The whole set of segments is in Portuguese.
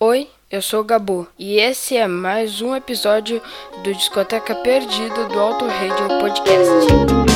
Oi, eu sou o Gabu e esse é mais um episódio do Discoteca Perdida do Auto Radio Podcast.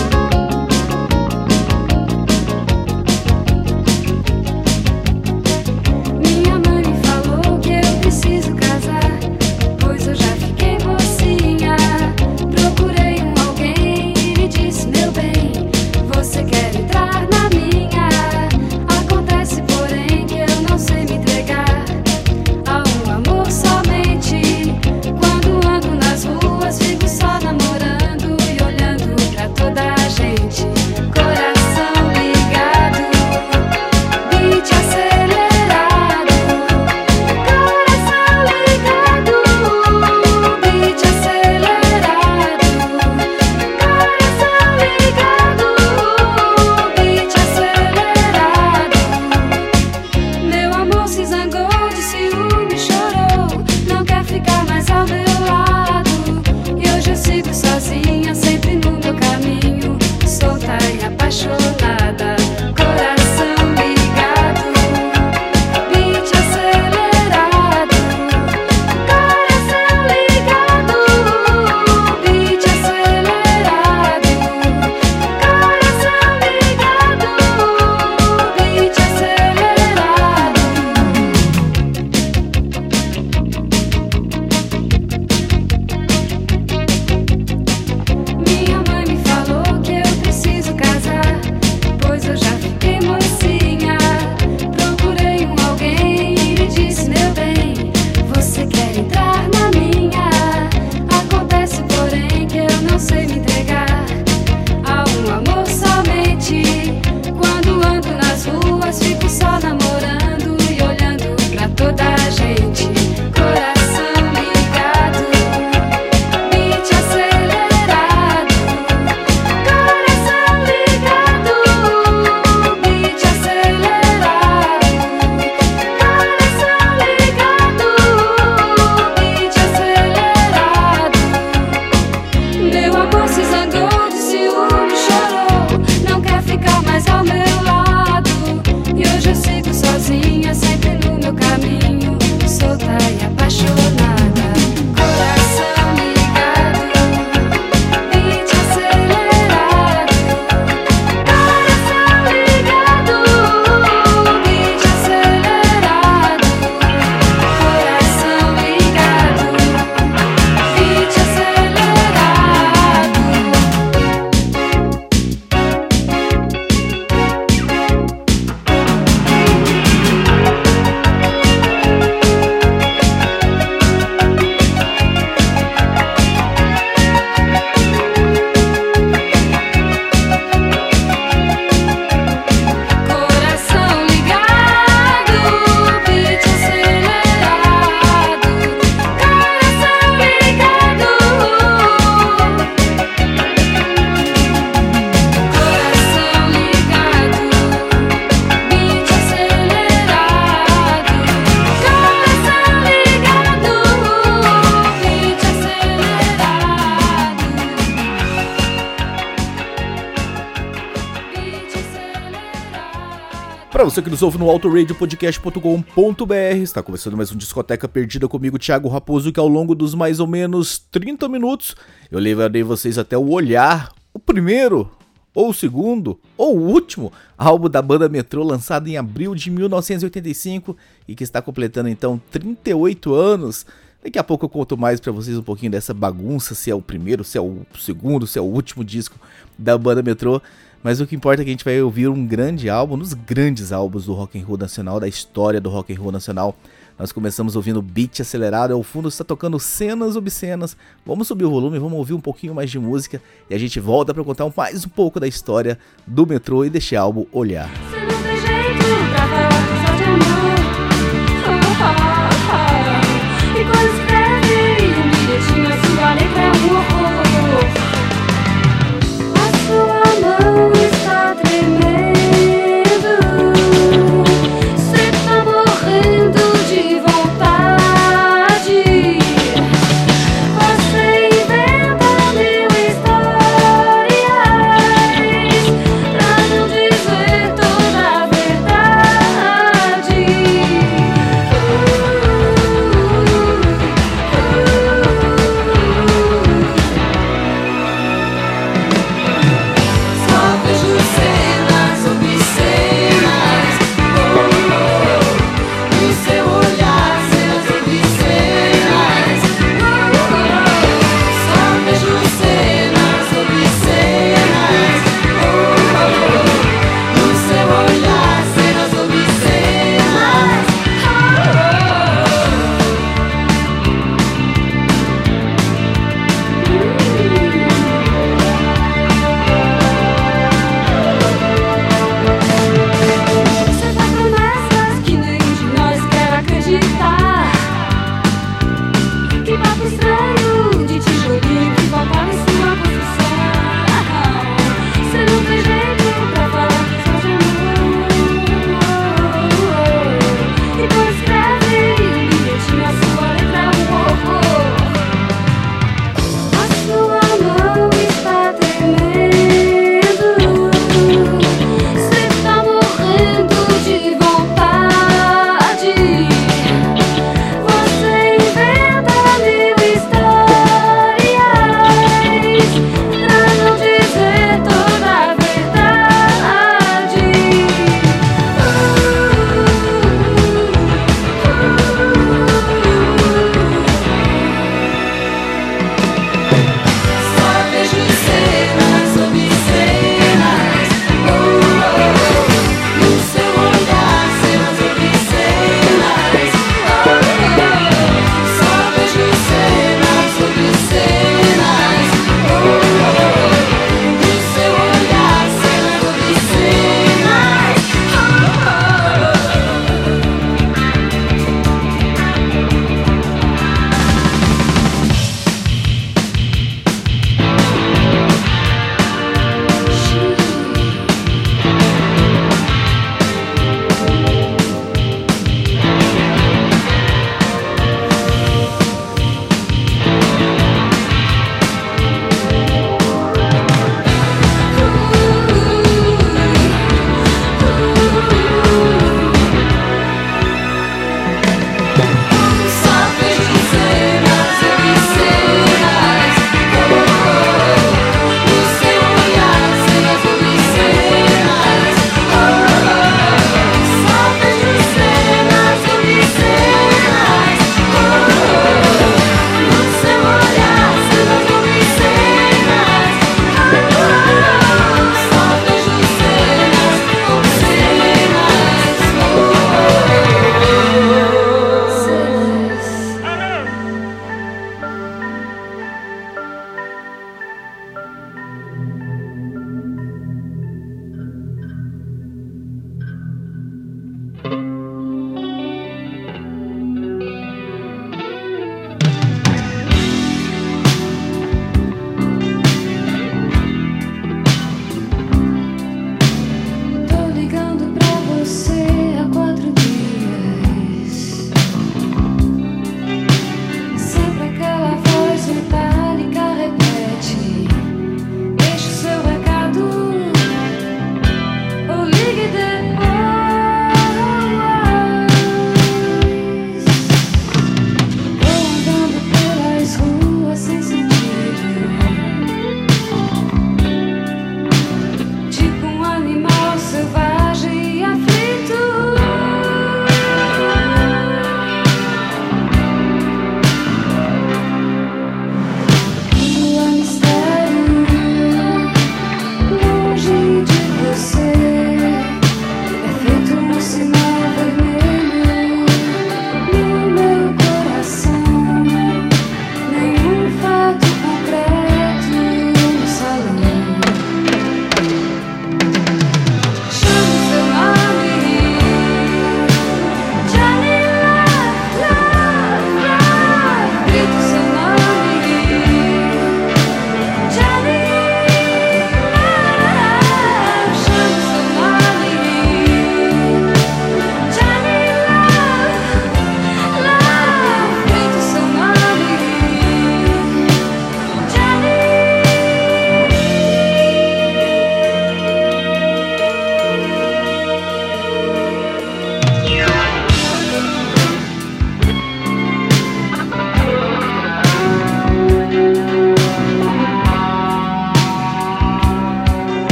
Para você que nos ouve no autoradiopodcast.com.br, está começando mais um Discoteca Perdida comigo, Thiago Raposo, que ao longo dos mais ou menos 30 minutos eu levarei vocês até o Olhar, o primeiro, ou o segundo, ou o último álbum da banda Metrô, lançado em abril de 1985 e que está completando então 38 anos. Daqui a pouco eu conto mais pra vocês um pouquinho dessa bagunça, se é o primeiro, se é o segundo, se é o último disco da banda Metrô. Mas o que importa é que a gente vai ouvir um grande álbum, um dos grandes álbuns do rock and roll nacional, da história do rock and roll nacional. Nós começamos ouvindo beat acelerado, ao fundo está tocando cenas obscenas. Vamos subir o volume, vamos ouvir um pouquinho mais de música e a gente volta para contar mais um pouco da história do metrô e deste álbum Olhar.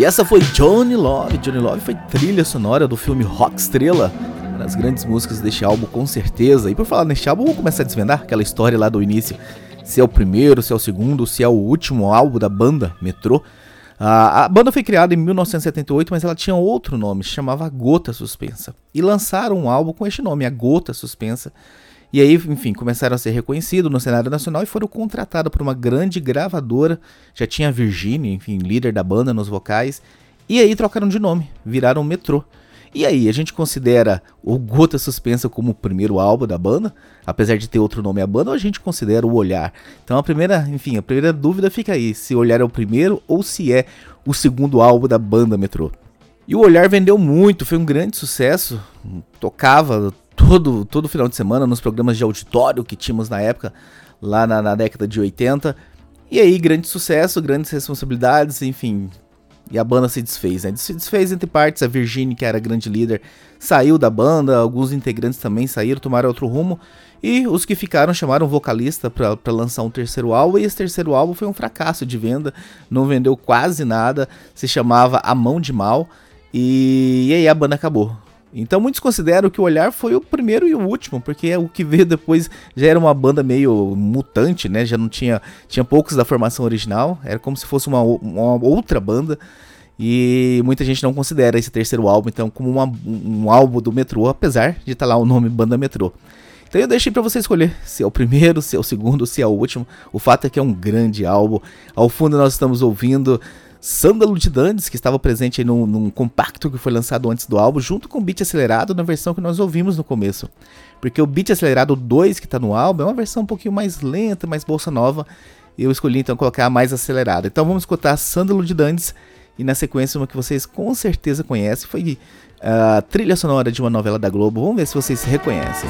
E essa foi Johnny Love. Johnny Love foi trilha sonora do filme Rock Estrela. Uma das grandes músicas deste álbum, com certeza. E por falar neste álbum, vamos começar a desvendar aquela história lá do início. Se é o primeiro, se é o segundo, se é o último álbum da banda Metrô. A, banda foi criada em 1978, mas ela tinha outro nome, se chamava Gota Suspensa. E lançaram um álbum com este nome, A Gota Suspensa. E aí, enfim, começaram a ser reconhecidos no cenário nacional e foram contratados por uma grande gravadora. Já tinha a Virginia, enfim, líder da banda nos vocais. E aí trocaram de nome, viraram Metrô. E aí, a gente considera o Gota Suspensa como o primeiro álbum da banda, apesar de ter outro nome a banda, ou a gente considera o Olhar? Então a primeira, enfim, a primeira dúvida fica aí, se Olhar é o primeiro ou se é o segundo álbum da banda Metrô. E o Olhar vendeu muito, foi um grande sucesso, tocava todo, todo final de semana nos programas de auditório que tínhamos na época, lá na, na década de 80. E aí, grande sucesso, grandes responsabilidades, enfim. E a banda se desfez, né? Se desfez entre partes, a Virginie, que era grande líder, saiu da banda, alguns integrantes também saíram, tomaram outro rumo. E os que ficaram chamaram um vocalista para lançar um terceiro álbum, e esse terceiro álbum foi um fracasso de venda, não vendeu quase nada, se chamava A Mão de Mal, e, e aí a banda acabou. Então muitos consideram que o Olhar foi o primeiro e o último, porque o que veio depois já era uma banda meio mutante, né? Já não tinha tinha poucos da formação original, era como se fosse uma, uma outra banda. E muita gente não considera esse terceiro álbum então como uma, um álbum do Metrô, apesar de estar tá lá o nome Banda Metrô. Então eu deixei para você escolher se é o primeiro, se é o segundo, se é o último. O fato é que é um grande álbum. Ao fundo nós estamos ouvindo Sândalo de Dandes, que estava presente num, num, compacto que foi lançado antes do álbum, junto com o beat acelerado na versão que nós ouvimos no começo. Porque o beat acelerado 2 que está no álbum é uma versão um pouquinho mais lenta, mais bolsa nova. Eu escolhi então colocar a mais acelerada. Então vamos escutar Sândalo de Dandes e na sequência uma que vocês com certeza conhecem, foi a trilha sonora de uma novela da Globo. Vamos ver se vocês reconhecem.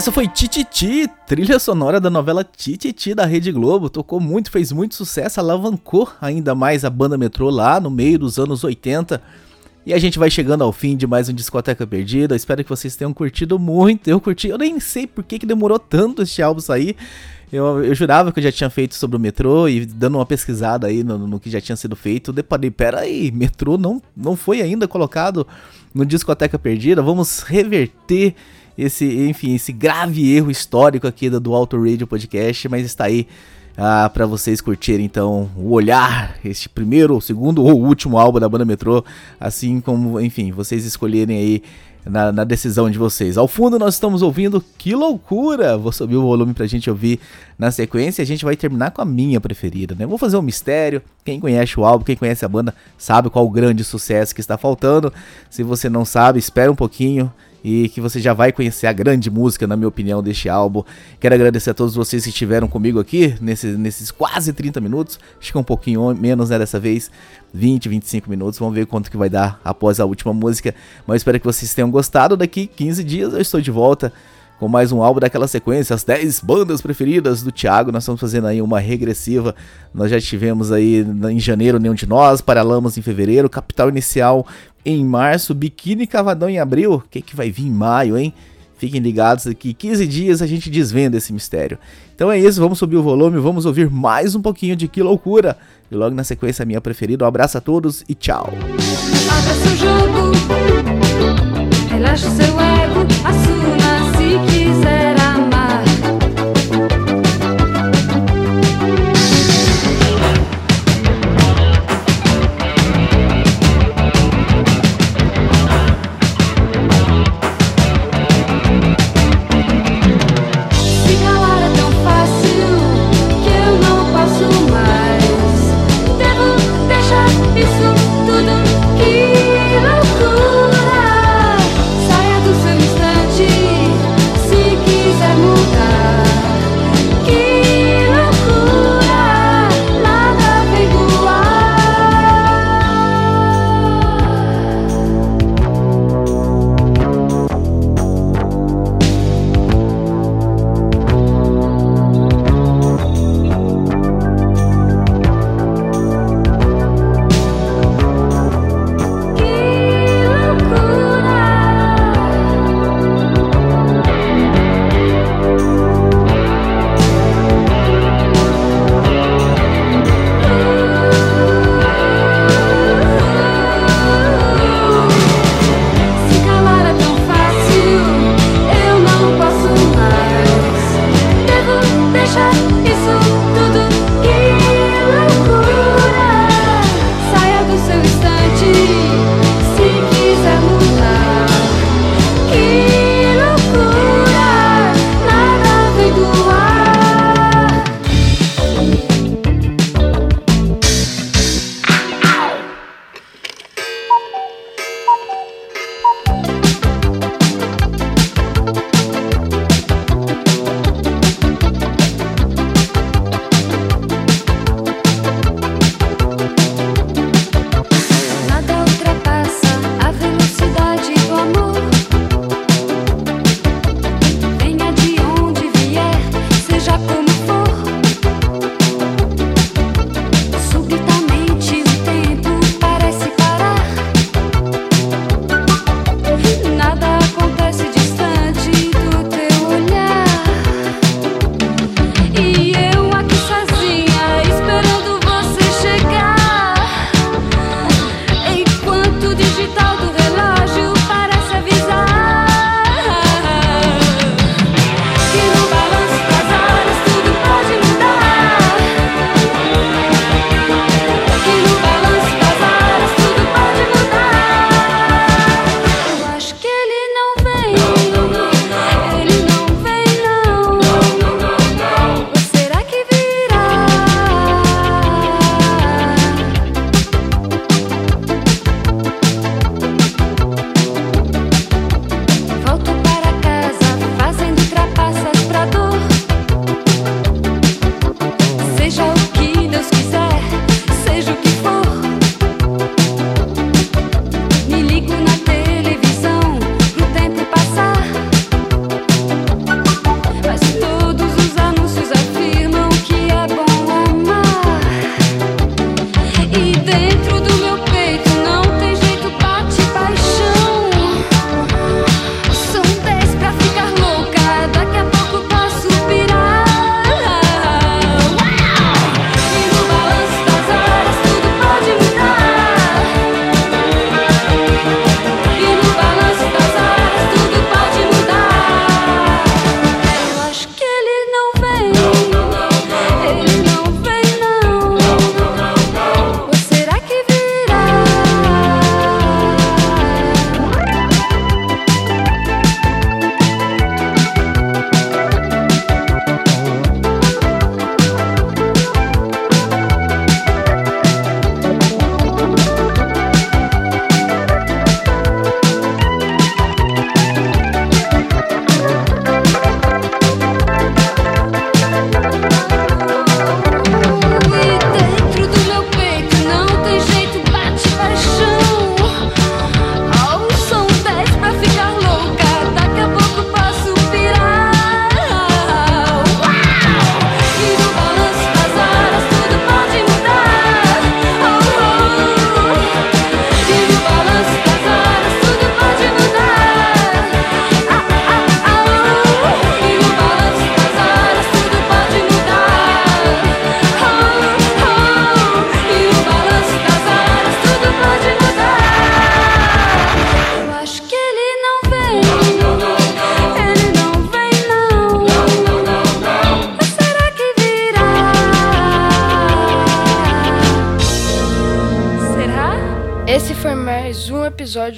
Essa foi Tititi, trilha sonora da novela Tititi da Rede Globo. Tocou muito, fez muito sucesso, alavancou ainda mais a banda metrô lá no meio dos anos 80. E a gente vai chegando ao fim de mais um Discoteca Perdida. espero que vocês tenham curtido muito. Eu curti, eu nem sei por que, que demorou tanto este álbum sair. Eu, eu jurava que eu já tinha feito sobre o metrô e dando uma pesquisada aí no, no que já tinha sido feito, deparei, pera aí, metrô não, não foi ainda colocado no Discoteca Perdida. Vamos reverter esse, enfim, esse grave erro histórico aqui do, do Auto Radio Podcast, mas está aí ah, para vocês curtirem então o olhar, este primeiro, segundo ou último álbum da banda Metrô, assim como, enfim, vocês escolherem aí na, na, decisão de vocês. Ao fundo nós estamos ouvindo Que Loucura! Vou subir o volume pra gente ouvir na sequência a gente vai terminar com a minha preferida, né? Vou fazer um mistério. Quem conhece o álbum, quem conhece a banda, sabe qual o grande sucesso que está faltando. Se você não sabe, espera um pouquinho e que você já vai conhecer a grande música, na minha opinião, deste álbum. Quero agradecer a todos vocês que estiveram comigo aqui nesse, nesses quase 30 minutos. Acho que é um pouquinho menos, né, dessa vez. 20, 25 minutos. Vamos ver quanto que vai dar após a última música. Mas espero que vocês tenham gostado. Daqui 15 dias eu estou de volta com mais um álbum daquela sequência, as 10 bandas preferidas do Thiago. Nós estamos fazendo aí uma regressiva. Nós já tivemos aí em janeiro Nenhum de Nós, Paralamas em fevereiro, Capital Inicial em março, Biquíni Cavadão em abril. O que, que vai vir em maio, hein? Fiquem ligados aqui, 15 dias a gente desvenda esse mistério. Então é isso, vamos subir o volume, vamos ouvir mais um pouquinho de Que Loucura. E logo na sequência a minha preferida. Um abraço a todos e tchau.